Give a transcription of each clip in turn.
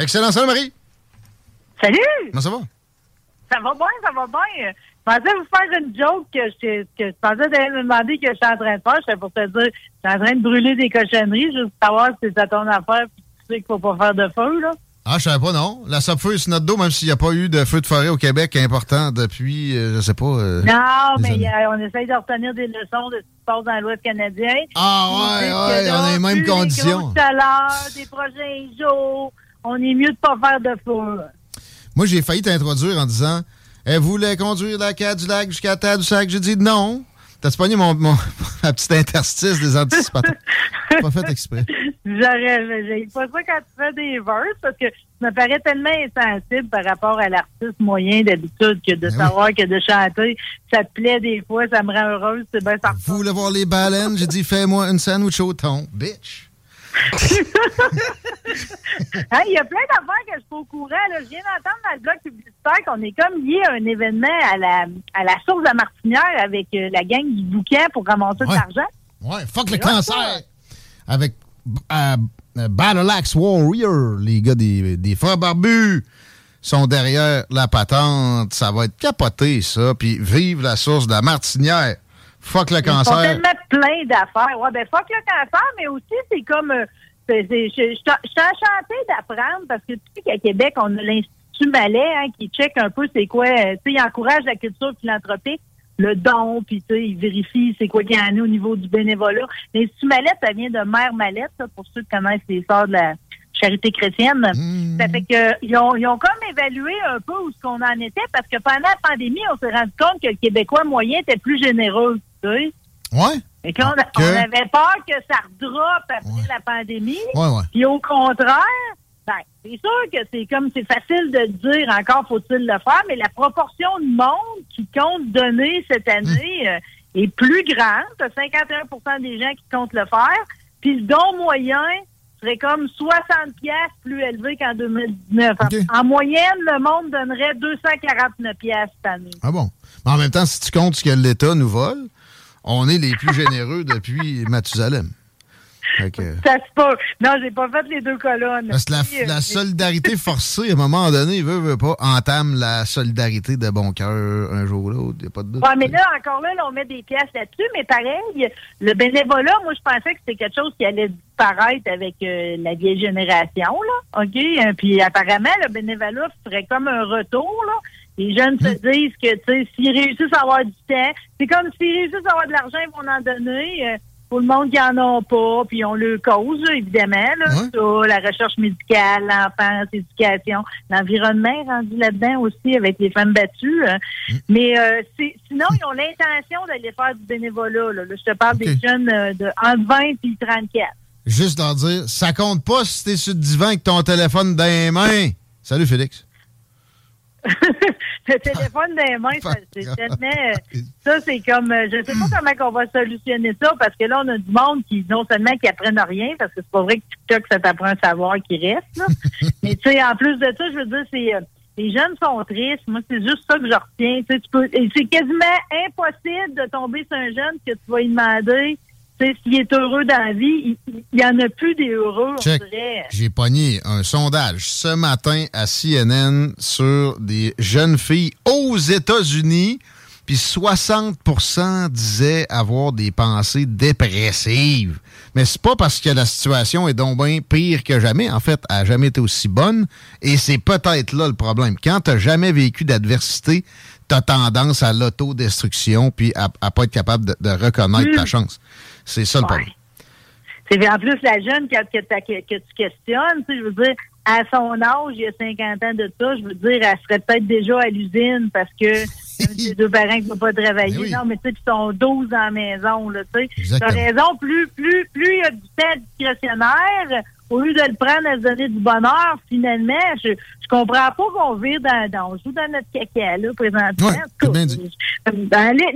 Excellent, salut Marie? Salut! Comment ça va? Ça va bien, ça va bien. Je pensais vous faire une joke que je, que je pensais d'aller me demander que je suis en train de faire. J'étais pour te dire, je suis en train de brûler des cochonneries, juste pour savoir si c'est à ton affaire puis tu sais qu'il faut pas faire de feu, là. Ah, je savais pas, non. La feu sur notre dos, même s'il n'y a pas eu de feu de forêt au Québec important depuis, euh, je sais pas. euh, Non, des mais y a- on essaye de retenir des leçons de ce qui se passe dans l'Ouest canadien. Ah, ouais, ouais, on a les mêmes conditions. grosses chaleurs, des prochains jours, on est mieux de pas faire de feu. Moi, j'ai failli t'introduire en disant Elle voulait conduire la Cadillac jusqu'à Tadoussac. J'ai dit non. T'as-tu pogné mon, mon, ma petite interstice des anticipateurs? pas fait exprès. J'aurais, j'ai pas ça quand tu fais des verses parce que ça me paraît tellement insensible par rapport à l'artiste moyen d'habitude que de Ben savoir que de chanter, ça te plaît des fois, ça me rend heureuse, c'est bien ça. Vous voulez voir les baleines? J'ai dit Fais-moi une sandwich au thon. Bitch. Hein, Il y a plein d'affaires que je suis au courant. Là. Je viens d'entendre dans le blog publicitaire qu'on est comme lié à un événement à la, à la source de Martinière avec euh, la gang du bouquin pour ramasser de l'argent. Ouais, fuck le cancer. ça. Avec euh, euh, Battle Axe Warrior, les gars des, des frères barbus sont derrière la patente. Ça va être capoté, ça. Puis vive la source de la martinière. Fuck le Ils font cancer. tellement plein d'affaires. Ouais, ben fuck le cancer, mais aussi c'est comme euh, je suis enchantée d'apprendre parce que tu sais qu'à Québec, on a l'Institut Malais hein, qui check un peu c'est quoi, euh, tu sais, il encourage la culture philanthropique, le don, puis tu sais, il vérifie c'est quoi qu'il y en a au niveau du bénévolat. L'Institut Malais, ça vient de Mère Mallette, ça, pour ceux qui connaissent les sœurs de la charité chrétienne. Mmh. Ça fait que ils ont, ils ont comme évalué un peu où ce qu'on en était parce que pendant la pandémie, on s'est rendu compte que le Québécois moyen était plus généreux, tu sais. Ouais? Et que là, on, avait peur que ça redroppe après la pandémie. Ouais, ouais. Puis au contraire, ben, c'est sûr que c'est comme c'est facile de dire encore faut-il le faire, mais la proportion de monde qui compte donner cette année euh, est plus grande. T'as 51% des gens qui comptent le faire. Puis le don moyen serait comme 60 pièces plus élevé qu'en 2019. En-. En, moyenne, le monde donnerait 249 pièces cette année. Ah bon? Mais en même temps, si tu comptes ce que l'État nous vole, on est les plus généreux depuis Mathusalem. Que- Ça se peut. Non, j'ai pas fait les deux colonnes. Parce que la, euh, la solidarité forcée, à un moment donné, veut, veut pas, entame la solidarité de bon cœur un jour ou l'autre. Il n'y a pas de doute. Ouais, mais là, encore là, là, on met des pièces là-dessus, mais pareil, le bénévolat, moi, je pensais que c'était quelque chose qui allait disparaître avec euh, la vieille génération, là. OK? Euh, Puis apparemment, le bénévolat ferait comme un retour, là. Les jeunes se disent que, tu sais, s'ils réussissent à avoir du temps, c'est comme s'ils réussissent à avoir de l'argent, ils vont en donner. euh, pour le monde qui en a pas, puis on le cause, évidemment, là, Ouais. ça, la recherche médicale, l'enfance, l'éducation, l'environnement est rendu là-dedans aussi avec les femmes battues. hein. Mais euh, sinon, ils ont l'intention d'aller faire du bénévolat. Là. Là, je te parle des jeunes euh, de entre 20 et 34. Juste leur dire, ça compte pas si t'es sur le divan avec ton téléphone dans les mains. Salut, Félix. le téléphone les mains, ça, c'est tellement... euh, Ça, c'est comme... euh, Je sais pas comment on va solutionner ça, parce que là, on a du monde qui, non seulement qui apprennent rien, parce que c'est pas vrai que TikTok, ça t'apprend un savoir qui reste, là. Mais tu sais, en plus de ça, je veux dire, c'est... euh, les jeunes sont tristes. Moi, c'est juste ça que je retiens. Tu sais, tu peux, c'est quasiment impossible de tomber sur un jeune que tu vas lui demander s'il est heureux dans la vie. Il n'y en a plus des heureux, on Check. dirait. J'ai pogné un sondage ce matin à CNN sur des jeunes filles aux États-Unis. puis 60% disaient avoir des pensées dépressives. Mais c'est pas parce que la situation est donc bien pire que jamais. En fait, elle n'a jamais été aussi bonne. Et c'est peut-être là le problème. Quand tu n'as jamais vécu d'adversité, tu as tendance à l'autodestruction puis à ne pas être capable de, reconnaître ta hmm. chance. C'est ça le problème. C'est en plus la jeune que, que, que tu questionnes, je veux dire, à son âge, il y a 50 ans de ça, je veux dire, elle serait peut-être déjà à l'usine parce que ses deux parents qui ne pas travailler. Ben non, mais tu sais, ils sont 12 dans la maison, là, tu sais. T'as raison, plus, plus, plus il y a du temps discrétionnaire, au lieu de le prendre à se donner du bonheur, finalement, je, je comprends pas qu'on vire dans, dans, on joue dans notre caca, là, présentement. Ouais, dit.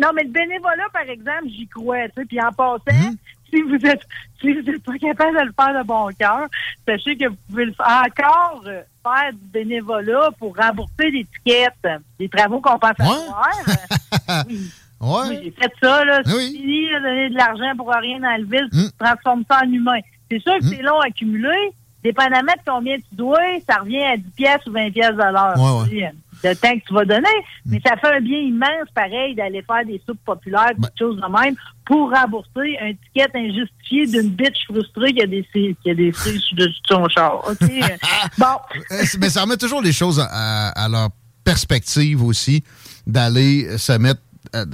non, mais le bénévolat, par exemple, j'y crois, tu sais, puis en passant, mm-hmm si vous êtes si vous n'êtes pas capable de le faire de bon cœur, sachez que vous pouvez le faire encore euh, faire du bénévolat pour rembourser l'étiquette des travaux qu'on pense à faire. oui. Ouais. J'ai fait ça, là. C'est fini, donner de l'argent pour rien dans le ville, tu hmm. transformes ça en humain. C'est sûr que hmm. c'est long à accumuler. Dépendamment de combien tu dois, ça revient à 10 pièces ou 20 pièces de l'heure. Ouais, le temps que tu vas donner. Mais ça fait un bien immense, pareil, d'aller faire des soupes populaires, des choses de même, pour rembourser un ticket injustifié d'une bitch frustrée qui a des qui a des de son char. OK? bon. Euh, mais ça remet toujours les choses à, leur perspective aussi, d'aller se mettre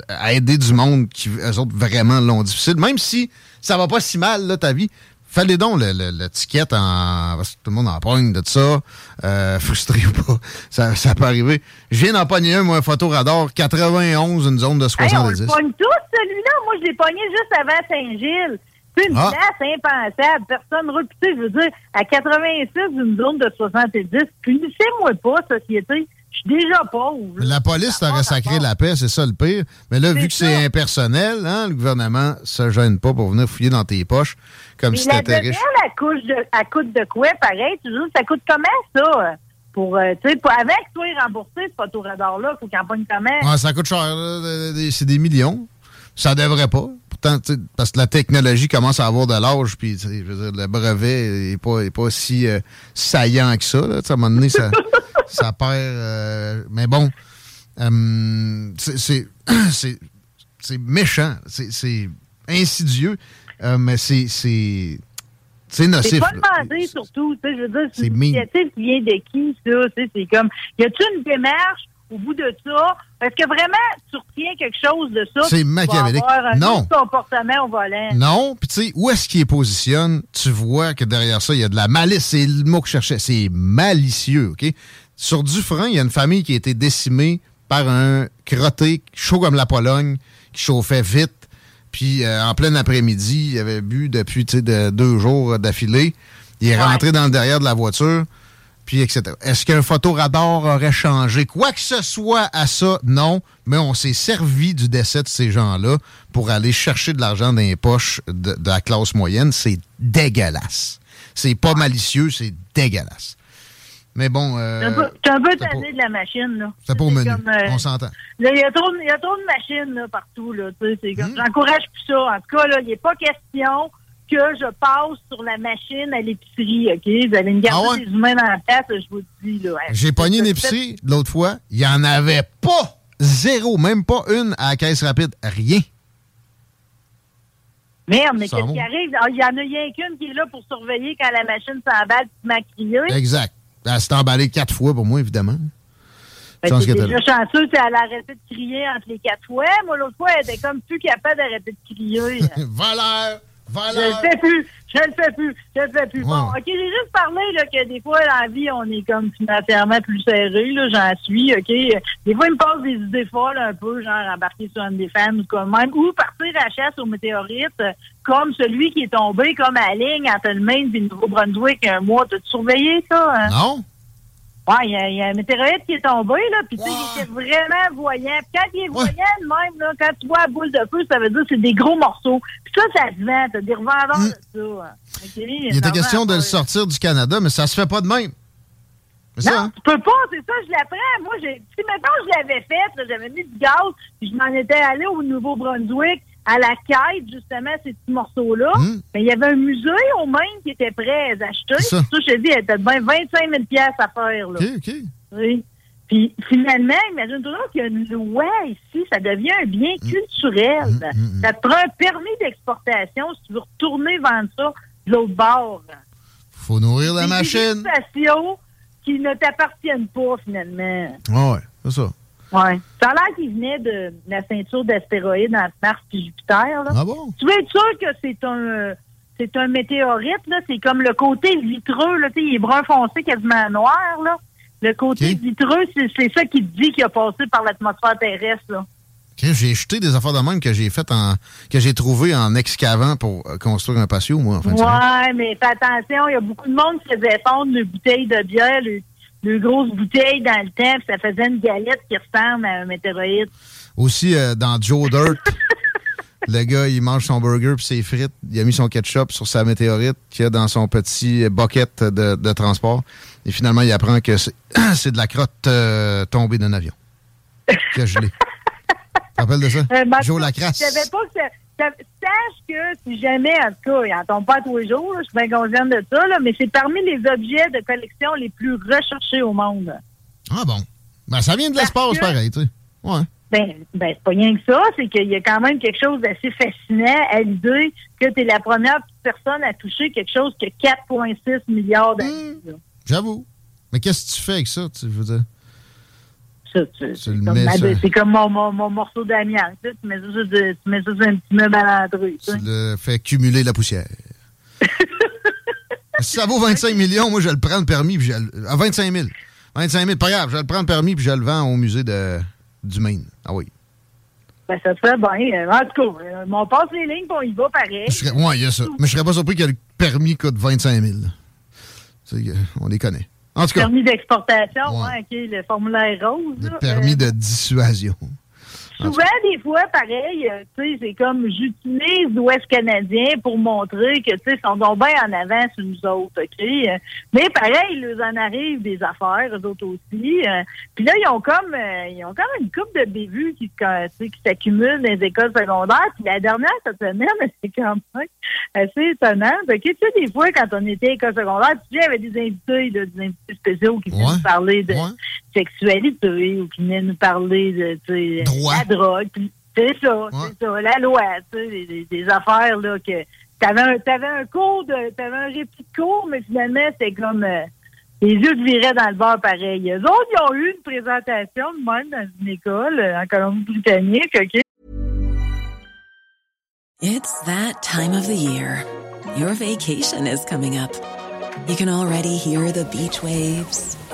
à aider du monde qui, eux autres, vraiment l'ont difficile. Même si ça va pas si mal, là, ta vie, Fallait donc le, le, ticket en. Parce que tout le monde en pogne de ça. Euh, frustré ou pas. Ça, ça peut arriver. Je viens d'en pogner un, moi, un photoradar 91, une zone de 70. Hey, on le pogne tous, celui-là. Moi, je l'ai pogné juste avant Saint-Gilles. C'est une ah. place impensable. Personne reputée. Je veux dire, à 86, une zone de 70. Punissez-moi pas, société. Je suis déjà pauvre. La police t'aurait sacré la paix, c'est ça le pire. Mais là, vu que c'est impersonnel, hein, le gouvernement se gêne pas pour venir fouiller dans tes poches comme si t'étais riche. La couche de, à coûte de quoi, pareil? Tu ça coûte comment, ça? Pour, euh, sais, avec toi, rembourser ce photoradar-là, faut pogne comment? Ouais, ça coûte cher. C'est des millions. Ça devrait pas. Pourtant, parce que la technologie commence à avoir de l'âge, puis je veux dire, le brevet n'est pas, est pas si euh, saillant que ça. Là, à un moment donné, ça, ça perd. Euh, mais bon, euh, c'est méchant, c'est insidieux, euh, mais c'est c'est nocif. C'est pas demandé, surtout. Je veux dire, c'est une initiative qui vient de qui, ça? C'est comme, y a-t-il une démarche au bout de ça? Est-ce que vraiment tu retiens quelque chose de ça? C'est machiavélique. un non. comportement au volant. Non. Puis tu sais, où est-ce qu'il est positionne? Tu vois que derrière ça, il y a de la malice. C'est le mot que je cherchais. C'est malicieux, OK? Sur Dufresne, il y a une famille qui a été décimée par un crotté chaud comme la Pologne, qui chauffait vite. Puis euh, en plein après-midi, il avait bu depuis de, deux jours d'affilée. Il est rentré dans le derrière de la voiture, puis etc. Est-ce qu'un photoradar aurait changé quoi que ce soit à ça? Non, mais on s'est servi du décès de ces gens-là pour aller chercher de l'argent dans les poches de, de la classe moyenne. C'est dégueulasse. C'est pas malicieux, c'est dégueulasse. Mais bon. Euh, c'est un peu tanné de la machine, là. C'est pas au menu. Euh, on s'entend. Il y, a trop, y a trop de machines là, partout, là. Hmm. J'encourage plus ça. En tout cas, là, il n'est pas question que je passe sur la machine à l'épicerie, OK? Vous allez me garder ah des humains dans la tête, je vous le dis, là. J'ai pogné une épicerie l'autre fois. Il n'y en avait pas. Zéro. Même pas une à la caisse rapide. Rien. Merde, mais qu'est-ce qui arrive? Ah, il y en a rien qu'une qui est là pour surveiller quand la machine s'emballe et m'a crié. Exact. Elle s'est emballée quatre fois pour moi, évidemment. Ben, c'est déjà chanceux, elle a arrêté de crier entre les quatre fois. Moi, l'autre fois, elle était comme plus capable d'arrêter de crier. Valeur! Valeur! Je le fais plus! Je le fais plus! Je le fais plus. Bon, OK, j'ai juste parlé là, que des fois, dans la vie, on est comme financièrement plus serré. Là, j'en suis, OK? Des fois, il me passe des idées folles un peu, genre embarquer sur un des femmes ou comme même, ou partir à chasse aux météorites, comme celui qui est tombé comme à la ligne entre le Maine et le Nouveau-Brunswick un mois. T'as-tu surveillé ça? Hein? Non. Ouais, il y, a un météorite qui est tombé, là, puis tu sais, il était vraiment voyant. Puis quand il est voyant, même, là, quand tu vois la boule de feu, ça veut dire que c'est des gros morceaux. Puis ça, ça se vend, t'as des revendeurs mm. de ça. il était question de le sortir du Canada, mais ça se fait pas de même. Non, ça, hein? tu peux pas, c'est ça, je l'apprends. Moi, j'ai, si maintenant je l'avais fait, j'avais mis du gaz, puis je m'en étais allé au Nouveau-Brunswick, à la quête, justement, ces petits morceaux-là. Hmm. il y avait un musée au Maine qui était prêt à les acheter. Ça, je te dis, il était bien 25 000 à faire. Là. OK, OK. Oui. Puis finalement, imagine-toi qu'il y a une loi ici, ça devient un bien mm. culturel. Mm, mm, ça te prend un permis d'exportation si tu veux retourner vendre ça de l'autre bord. Faut nourrir la machine. Des qui ne t'appartiennent pas finalement. Ah ouais, c'est ça. Ouais. Ça a l'air qu'il venait de la ceinture d'astéroïdes entre Mars et Jupiter. Là. Ah bon? Tu veux être sûr que c'est un c'est un météorite, là. C'est comme le côté vitreux, là. il est brun foncé, quasiment noir, là. Le côté vitreux, c'est ça qui te dit qu'il a passé par l'atmosphère terrestre, là. J'ai jeté des affaires de même que j'ai faites en que j'ai trouvé en excavant pour euh, construire un patio, moi, en fait. Ouais, mais fais attention, il y a beaucoup de monde qui faisait fondre une bouteille de bière, le, grosses bouteilles dans le temps, ça faisait une galette qui ressemble à un météorite. Aussi, euh, dans Joe Dirt, le gars, il mange son burger puis ses frites. Il a mis son ketchup sur sa météorite qu'il a dans son petit bucket de, transport. Et finalement, il apprend que c'est de la crotte euh, tombée d'un avion. Qui a gelé. tu te rappelles de ça? Euh, Joe Lacrasse. Je savais pas que Sache que si jamais, en tout cas, il n'en tombe pas tous les jours, je suis bien consciente de ça, mais c'est parmi les objets de collection les plus recherchés au monde. Ah bon? Ben, ça vient de l'espace, pareil, tu sais. Ouais. Ben, ben c'est pas rien que ça, c'est qu'il y a quand même quelque chose d'assez fascinant à l'idée que tu es la première personne à toucher quelque chose que 4,6 milliards d'années. Mmh. J'avoue. Mais qu'est-ce que tu fais avec ça, tu veux dire? C'est comme, mon, mon, morceau d'amiante. Tu, mets ça, sur un petit meuble à l'entrée. Tu le fais cumuler la poussière. si ça vaut 25 millions, moi, je le prends le permis. Puis je, à 25 000. 25 000, pas grave. Je le prends le permis puis je le vends au musée de du Maine. Ah oui. Ben, ça serait bien. En tout cas, euh, on passe les lignes, puis on y va pareil. Oui, il y a ça. Mais je serais pas surpris que le permis coûte 25 000. on les connaît. En tout cas. Permis d'exportation, ouais. OK, le formulaire rose. Le permis de dissuasion. Souvent, des fois, pareil, euh, tu sais, c'est comme j'utilise l'Ouest canadien pour montrer que, tu sais, ils sont donc bien en avant sur nous autres, OK? Mais pareil, il leur en arrive des affaires, eux autres aussi. Euh. Puis là, ils ont comme euh, ils ont comme une coupe de bévues qui, qui s'accumulent dans les écoles secondaires. Puis la dernière cette semaine, c'est quand même assez étonnant. OK? Tu sais, des fois, quand on était à l'école secondaire, tu sais, il y avait des invités, des invités spéciaux qui venaient nous parler de sexualité ou qui venaient nous parler de, sais, drogue. C'est ça, c'est ça, la loi, tu sais, des, affaires là que t'avais un, avais un cours de, t'avais un répit de cours, mais finalement c'était comme euh, les yeux te viraient dans le bar pareil. Eux autres, ils ont eu une présentation de même dans une école euh, en Colombie-Britannique, ok? It's that time of the year. Your vacation is coming up. You can already hear the beach waves,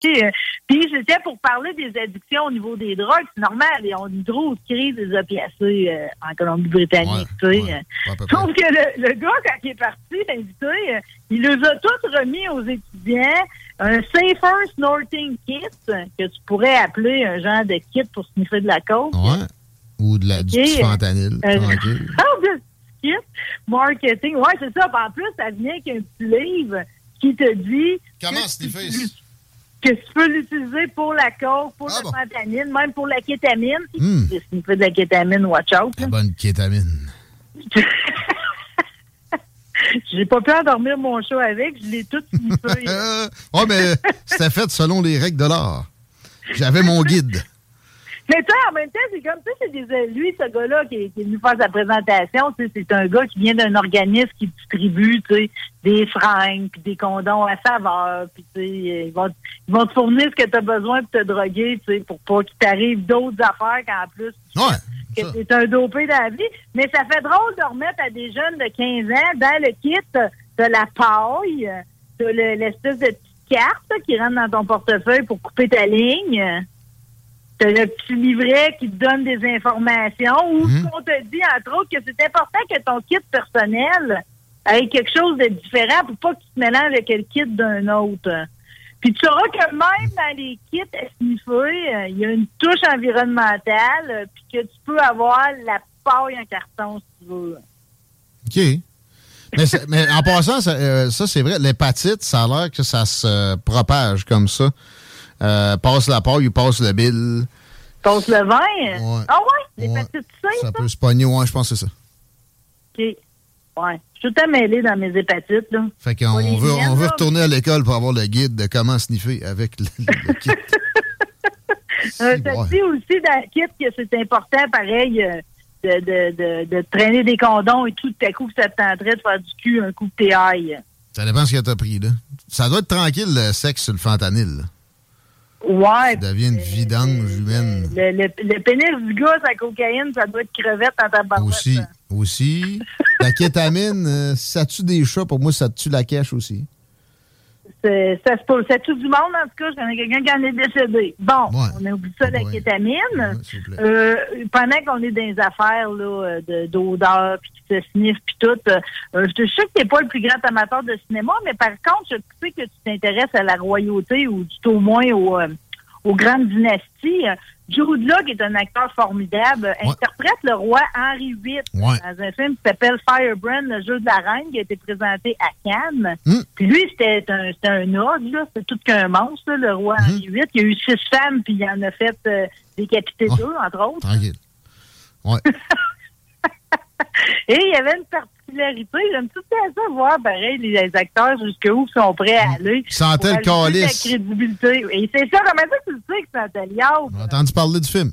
Puis c'était pour parler des addictions au niveau des drogues. C'est normal, ils ont une grosse crise des opiacés euh, en Colombie-Britannique. Ouais, ouais, Sauf que le, le, gars, quand il est parti, invité, euh, il les a tous remis aux étudiants un Safer Snorting Kit, que tu pourrais appeler un genre de kit pour sniffer de la coke. Ouais. Ou de la, du petit fentanyl. Euh, kit, marketing. Ouais, c'est ça. En plus, ça vient avec un petit livre qui te dit... Comment sniffer? Que tu peux l'utiliser pour la coke, pour ah la bon? même pour la kétamine. Hmm. Si tu fais de la kétamine, watch out. La bonne kétamine. J'ai pas pu endormir mon chat avec, je l'ai tout sniffé. oh, mais c'était fait selon les règles de l'art. J'avais mon guide. Mais tu en même temps, c'est comme ça, c'est des, lui, ce gars-là qui, est venu faire sa présentation, c'est un gars qui vient d'un organisme qui distribue, tu sais, des fringues, puis des condoms à saveur, puis tu sais, ils vont, ils vont te fournir ce que tu as besoin pour te droguer, tu sais, pour pas qu'il t'arrive d'autres affaires qu'en plus. Ouais. que c'est un dopé dans la vie. Mais ça fait drôle de remettre à des jeunes de 15 ans dans le kit de la paille, de l'espèce de petite carte qui rentre dans ton portefeuille pour couper ta ligne. T'as le petit livret qui te donne des informations ou mmh. on te dit, entre autres, que c'est important que ton kit personnel ait quelque chose de différent pour pas que tu te mélanges avec le kit d'un autre. Puis tu sauras que même dans les kits sniffer, euh, il y a une touche environnementale, euh, puis que tu peux avoir la paille en carton si tu veux. OK. Mais, en passant, euh, ça, c'est vrai, l'hépatite, ça a l'air que ça se propage comme ça. Passe la paille ou passe le bile. Passe le vin? Ah ouais? L'hépatite C, ça? Ça? peut se pogner, ouais, je pense que c'est ça. OK. Ouais. Je suis tout mêlé dans mes hépatites. Là. Fait qu'on veut, on veut retourner à l'école pour avoir le guide de comment sniffer avec le, kit. euh, ça dit aussi dans le kit que c'est important, pareil, euh, de, de, de, de, traîner des condoms et tout, à coup, ça te tenterait de faire du cul un coup de théaille. Ça dépend ce que t'as pris, là. Ça doit être tranquille, le sexe sur le fentanyl. Là. Ouais. Ça devient une vidange humaine. Le, le, le, pénis du gars, sa cocaïne, ça doit être crevette dans ta barbe. Aussi. Aussi. la kétamine, euh, ça tue des chats. Pour moi, ça tue la cache aussi. Ça se pose. Ça tue du monde, en tout cas. Je connais quelqu'un qui en est décédé. Bon, on a oublié ça, la kétamine. euh, pendant qu'on est dans les affaires là, d'odeur, puis qui se sniffe, puis tout, euh, je suis sûr que tu n'es pas le plus grand amateur de cinéma, mais par contre, je sais que tu t'intéresses à la royauté ou tout au moins au... Euh, aux grandes dynasties. Jude Law, qui est un acteur formidable, interprète le roi Henri VIII dans un film qui s'appelle Firebrand, le jeu de la reine, qui a été présenté à Cannes. Hmm. Puis lui, c'était un, un ogre. C'était tout qu'un monstre, le roi hmm. Henri VIII. Il y a eu six femmes, puis il en a fait euh, décapiter deux, entre autres. Tranquille. Ouais. Et il y avait une partie J'aime tout à ça voir, pareil, les acteurs jusqu'où sont prêts à aller. Sentait le calice. La crédibilité. Et c'est ça, comment ça tu le sais que sentait liard? J'ai entendu parler du film.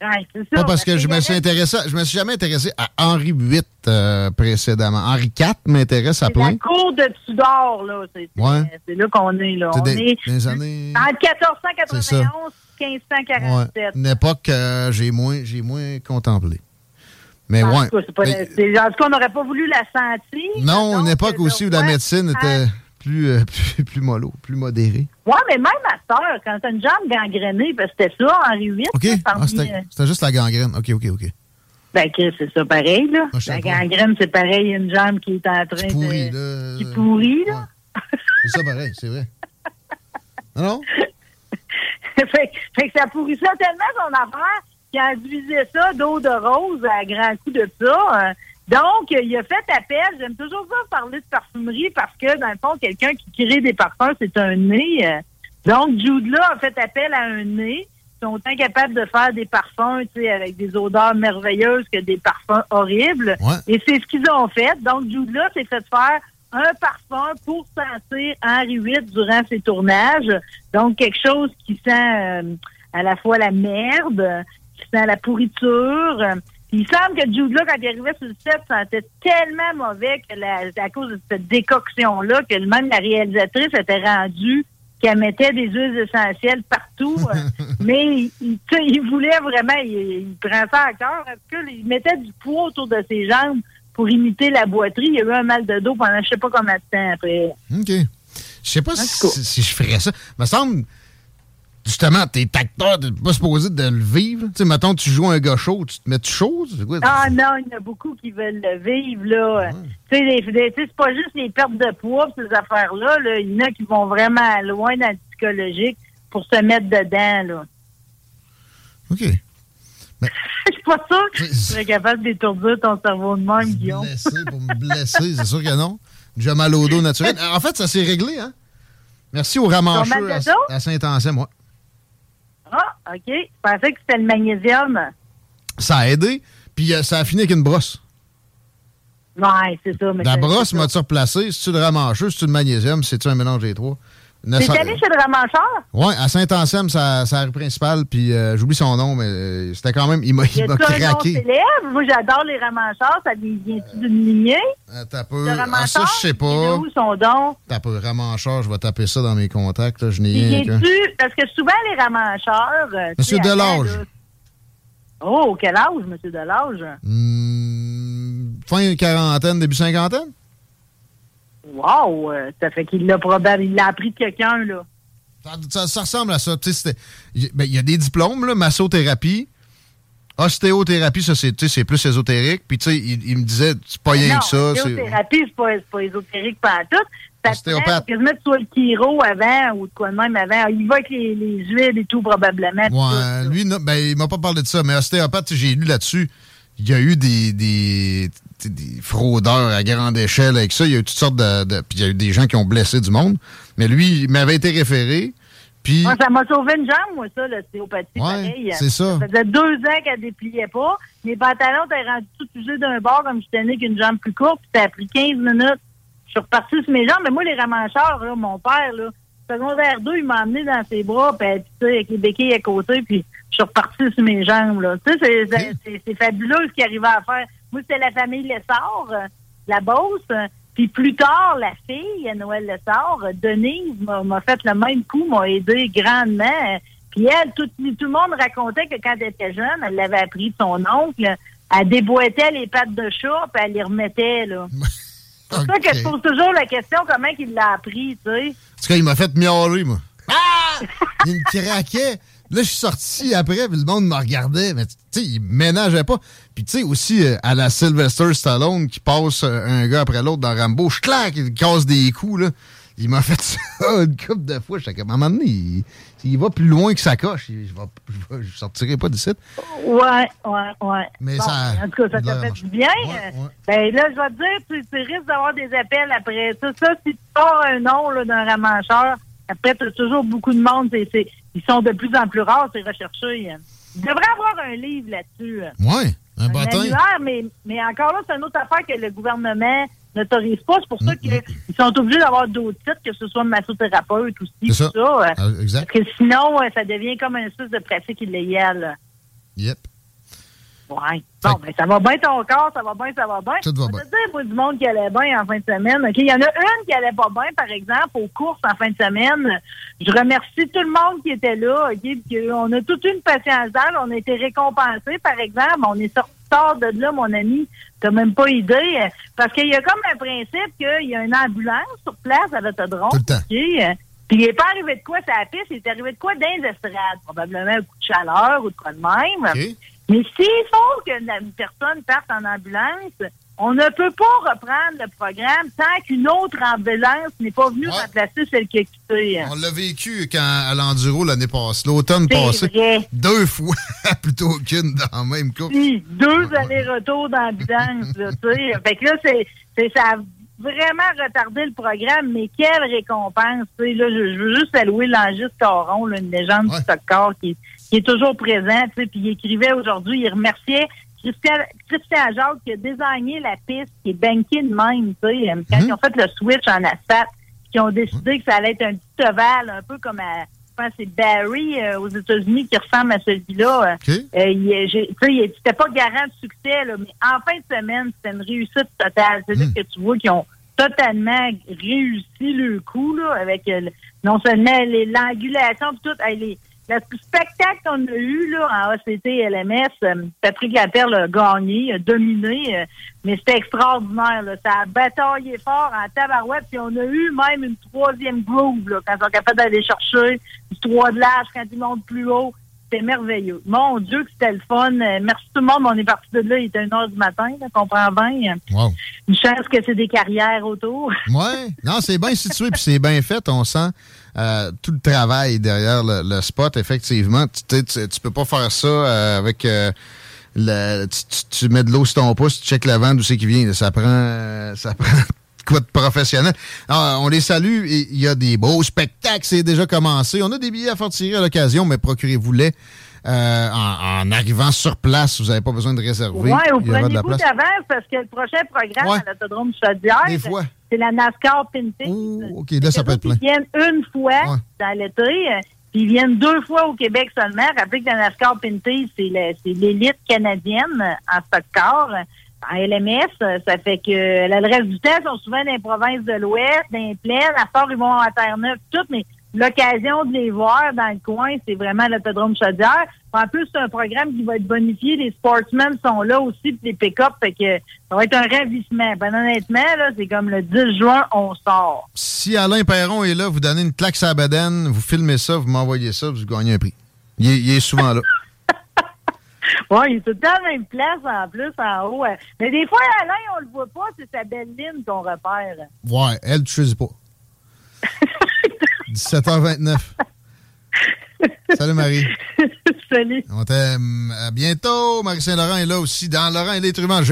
Ouais, c'est ça. Pas parce que je me suis intéressé, je me suis jamais intéressé à Henri VIII euh, précédemment. Henri IV m'intéresse à plein. La cour de Tudor, là. C'est ouais. là qu'on est, là. On est des années... en 1491 1547. Ouais. Une époque que euh, j'ai moins, moins contemplé. Mais ouais. En tout cas, on n'aurait pas voulu la sentir. Non, une époque aussi où la médecine était plus, euh, plus, plus, mollo, plus modérée. Oui, mais même à sœur, quand t'as une jambe gangrénée, c'était ça, Henri VIII. OK. Ah, c'était juste la gangrène. OK, OK, OK. Ben, c'est ça pareil, là. Ah, la gangrène, c'est pareil, une jambe qui est en train qui pourrit, de. Là. Qui pourrit, là. c'est ça pareil, c'est vrai. Non? fait, fait que ça pourrissait tellement son affaire qui induisait ça d'eau de rose à grand coup de ça. Euh, donc, il a fait appel. J'aime toujours ça parler de parfumerie parce que, dans le fond, quelqu'un qui crée des parfums, c'est un nez. Euh. Donc, Jude là a fait appel à un nez. Ils sont autant capables de faire des parfums, tu sais, avec des odeurs merveilleuses que des parfums horribles. Et c'est ce qu'ils ont fait. Donc, Jude là s'est fait faire un parfum pour sentir Henri VIII durant ses tournages. Donc, quelque chose qui sent euh, à la fois la merde, dans la pourriture. Il semble que Jude là, quand il arrivait sur le set, sentait tellement mauvais que la, à cause de cette décoction-là, que même la réalisatrice était rendue qu'elle mettait des huiles essentielles partout. mais il, il, voulait vraiment, il, prend ça à cœur. Il mettait du poids autour de ses jambes pour imiter la boiterie. Il y a eu un mal de dos pendant je sais pas combien de temps après. OK. Je sais pas si, si, je ferais ça. Il me semble justement, t'es acteur, t'es pas supposé de le vivre. Tu sais, mettons, tu joues un gars chaud, tu te mets chaud? Quoi, ah non, il y en a beaucoup qui veulent le vivre, là. Tu sais, c'est pas juste les pertes de poids, ces affaires-là. Là. Il y en a qui vont vraiment loin dans le psychologique pour se mettre dedans, là. OK. Je suis pas sûr que tu serais capable d'étourdir ton cerveau de même, Guillaume. Pour me blesser, c'est sûr que non. J'ai mal au dos naturel. En fait, ça s'est réglé, hein? Merci au ramancheux à, à Saint-Anselme, moi. Ah, OK. Je pensais que c'était le magnésium. Ça a aidé. Puis euh, ça a fini avec une brosse. Ouais, c'est ça. la brosse m'a-tu replacé? C'est-tu le ramancheux? C'est-tu le magnésium? C'est-tu un mélange des trois? T'es allé chez le ramancheur? Oui, à Saint-Anselme, sa, sa rue principale, puis euh, j'oublie son nom, mais euh, c'était quand même... Il m'a craqué. un nom célèbre? Moi, j'adore les ramancheurs. Ça vient-tu d'une lignée? Euh, t'as peu... Ah, ça, je sais pas. où son don? T'as peu ramancheur, je vais taper ça dans mes contacts. Là. Je n'ai rien Parce que souvent, les ramancheurs... Monsieur Delage. Oh, quel âge, monsieur Delage? Hmm, fin quarantaine, début cinquantaine? Wow! euh, ça fait qu'il l'a probablement, il l'a appris de quelqu'un, là. Ça, ça ressemble à ça. Il ben, y a des diplômes, là, massothérapie. Ostéothérapie, ça, c'est plus ésotérique. Puis, tu sais, il, il me disait, c'est pas rien que ça. c'est- thérapie, c'est pas, ésotérique pas tout. Ça te Ostéopathe. quasiment que tu sois le chiro avant ou de quoi de même avant. Il va avec les, les huiles et tout, probablement. tout, Ouais, ça. lui, non, ben, il m'a pas parlé de ça, mais ostéopathe, j'ai lu là-dessus. Il y a eu des, des, des fraudeurs à grande échelle avec ça. Il y a eu toutes sortes de. de- puis il y a eu des gens qui ont blessé du monde. Mais lui, il m'avait été référé. Puis. Moi, ça m'a sauvé une jambe, moi, ça, l'ostéopathie, Ouais, c'est ça. Ça faisait deux ans qu'elle dépliait pas. Mes pantalons étaient rendus tout usés d'un bord, comme j'étais né qu'une jambe plus courte, puis ça a pris 15 minutes. Je suis repartie sur mes jambes. Mais moi, les ramancheurs, là, mon père, là, secondaire 2, il m'a emmené dans ses bras, puis tu sais, avec les béquilles à côté, puis je suis repartie sur mes jambes, là. Tu sais, c'est fabuleux ce qu'il arrivait à faire. Moi, c'était la famille Lessard, euh, la Beauce. Puis plus tard, la fille, Noël Lessard, euh, Denise, m'a fait le même coup, m'a aidé grandement. Puis elle, tout, tout le monde racontait que quand elle était jeune, elle l'avait appris de son oncle. Elle déboîtait les pattes de chat, puis elle les remettait, là. C'est pour ça que je pose toujours la question comment il l'a appris, tu sais? En tout cas, il m'a fait miauler, moi. Ah! il me craquait. Là, je suis sorti après, puis le monde me regardait. Mais tu sais, il ménageait pas. Puis tu sais, aussi, euh, à la Sylvester Stallone qui passe euh, un gars après l'autre dans Rambo, je claque, il casse des coups, là. Il m'a fait ça une couple de fois. J'étais comme, à un moment donné, il, il va plus loin que sa coche. Il- Je, je sortirai pas d'ici. Ouais, ouais, ouais. Mais Bon, ça- En tout cas, ça t'a fait du bien. Ouais, ouais. Ben là, je vais te dire, tu, tu risques d'avoir des appels après ça. Ça, si tu sors un nom d'un ramancheur, après, tu as toujours beaucoup de monde. ils sont de plus en plus rares, ces recherchés. Il devrait avoir un livre là-dessus. Ouais, un Un bâton. mais, mais encore là, c'est une autre affaire que le gouvernement n'autorise pas. C'est pour Mm, ça qu'ils sont obligés d'avoir d'autres titres, que ce soit massothérapeute aussi, C'est tout ça. ça. Ah, exact. Parce que sinon, euh, ça devient comme une espèce de pratique illégale. Yep. Ouais. Bon, ben, ça va bien ton corps, ça va bien, ça va bien. Tout va Je bien. dire, moi, du monde qui allait bien en fin de semaine. OK, il y en a une qui allait pas bien, par exemple, aux courses en fin de semaine. Je remercie tout le monde qui était là, OK, puis que on a toute une patience d'âge, on a été récompensés, par exemple. On est sorti tard de là, mon ami. T'as même pas idée. Parce qu'il y a comme un principe qu'il y a une ambulance sur place à l'autodrome. Tout le temps. Puis il n'est pas arrivé de quoi ça la piste, il est arrivé de quoi dans les estrades? Probablement un coup de chaleur ou de quoi de même. Mais s'il faut que la- une personne parte en ambulance, on ne peut pas reprendre le programme tant qu'une autre ambulance n'est pas venue Ouais. remplacer celle qui a quitté. On l'a vécu quand à l'enduro l'année passée, l'automne passé. vrai. Deux fois plutôt qu'une dans la même course. Puis, deux allers-retours d'ambulance, là, tu sais. Fait que là, c'est, ça vraiment retardé le programme, mais quelle récompense, tu sais. Là, je, je veux juste saluer l'Angiste Caron, là, une légende Ouais. du soccer qui, qui est toujours présent, tu sais. Puis il écrivait aujourd'hui, il remerciait Christian, Christian Jacques qui a désigné la piste qui est bankée de même, tu sais. Quand Mhm. ils ont fait le switch en asphalte, qu'ils ont décidé que ça allait être un petit ovale, un peu comme à, je pense c'est Barry euh, aux États-Unis qui ressemble à celui-là. Euh, il- tu sais, il- pas garant de succès, là, mais en fin de semaine, c'était une réussite totale. C'est-à-dire Mm. que tu vois qu'ils ont totalement réussi le coup, là, avec euh, non seulement l'angulation tout, hey, les, le spectacle qu'on a eu là, en ACT LMS, euh, Patrick Laperle a gagné, a dominé, euh, mais c'était extraordinaire. Là. Ça a bataillé fort en tabarouette, puis on a eu même une troisième groove là, quand ils sont capables d'aller chercher du 3 de l'âge quand ils montent plus haut. C'était merveilleux. Mon Dieu, que c'était le fun. Euh, merci tout le monde. On est parti de là, il était 1 heure du matin, là, comprends bien. Wow. Une chance que c'est des carrières autour? Ouais. Non, c'est bien situé puis c'est bien fait. On sent euh, tout le travail derrière le, le spot, effectivement. Tu, tu, sais, tu- tu peux pas faire ça euh, avec. euh, le, tu, mets de l'eau sur ton pouce, tu checkes la vente d'où c'est qui vient. Ça prend, ça prend quoi de professionnel. Ah, on les salue. et Il y a des beaux spectacles. C'est déjà commencé. On a des billets à faire tirer à l'occasion, mais procurez-vous-les euh, en, en arrivant sur place. Vous n'avez pas besoin de réserver. Il y aura de la place. parce que le prochain programme Ouais. à l'autodrome Chaudière, c'est la NASCAR Pinty. Oh, OK, là, ça peut être plein. Ils viennent une fois Ouais. dans l'été, puis ils viennent deux fois au Québec seulement. Rappelez que la NASCAR Pinty, c'est l'élite canadienne en stock-car. euh, En LMS, ça fait que le reste du temps, sont souvent dans les provinces de l'Ouest, dans les plaines. À part, ils vont à Terre-Neuve, tout, mais l'occasion de les voir dans le coin, c'est vraiment l'autodrome Chaudière. En plus, c'est un programme qui va être bonifié. Les sportsmen sont là aussi, puis les pick-up, fait que ça va être un ravissement. Ben, honnêtement, là, c'est comme le 10 juin, on sort. Si Alain Perron est là, vous donnez une claque à la vous filmez ça, vous m'envoyez ça, vous gagnez un prix. Il est, souvent là. oui, il est tout le temps à la même place en plus, en haut. Mais des fois, Alain, on le voit pas, c'est sa belle ligne qu'on repère. Ouais, elle, tu sais pas. 17h29. Salut Marie. Salut. On t'aime. À bientôt. Marie-Saint-Laurent est là aussi dans Laurent et les truands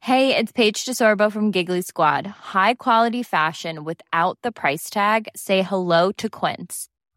Hey, it's Paige DeSorbo from Giggly Squad. High quality fashion without the price tag. Say hello to Quince.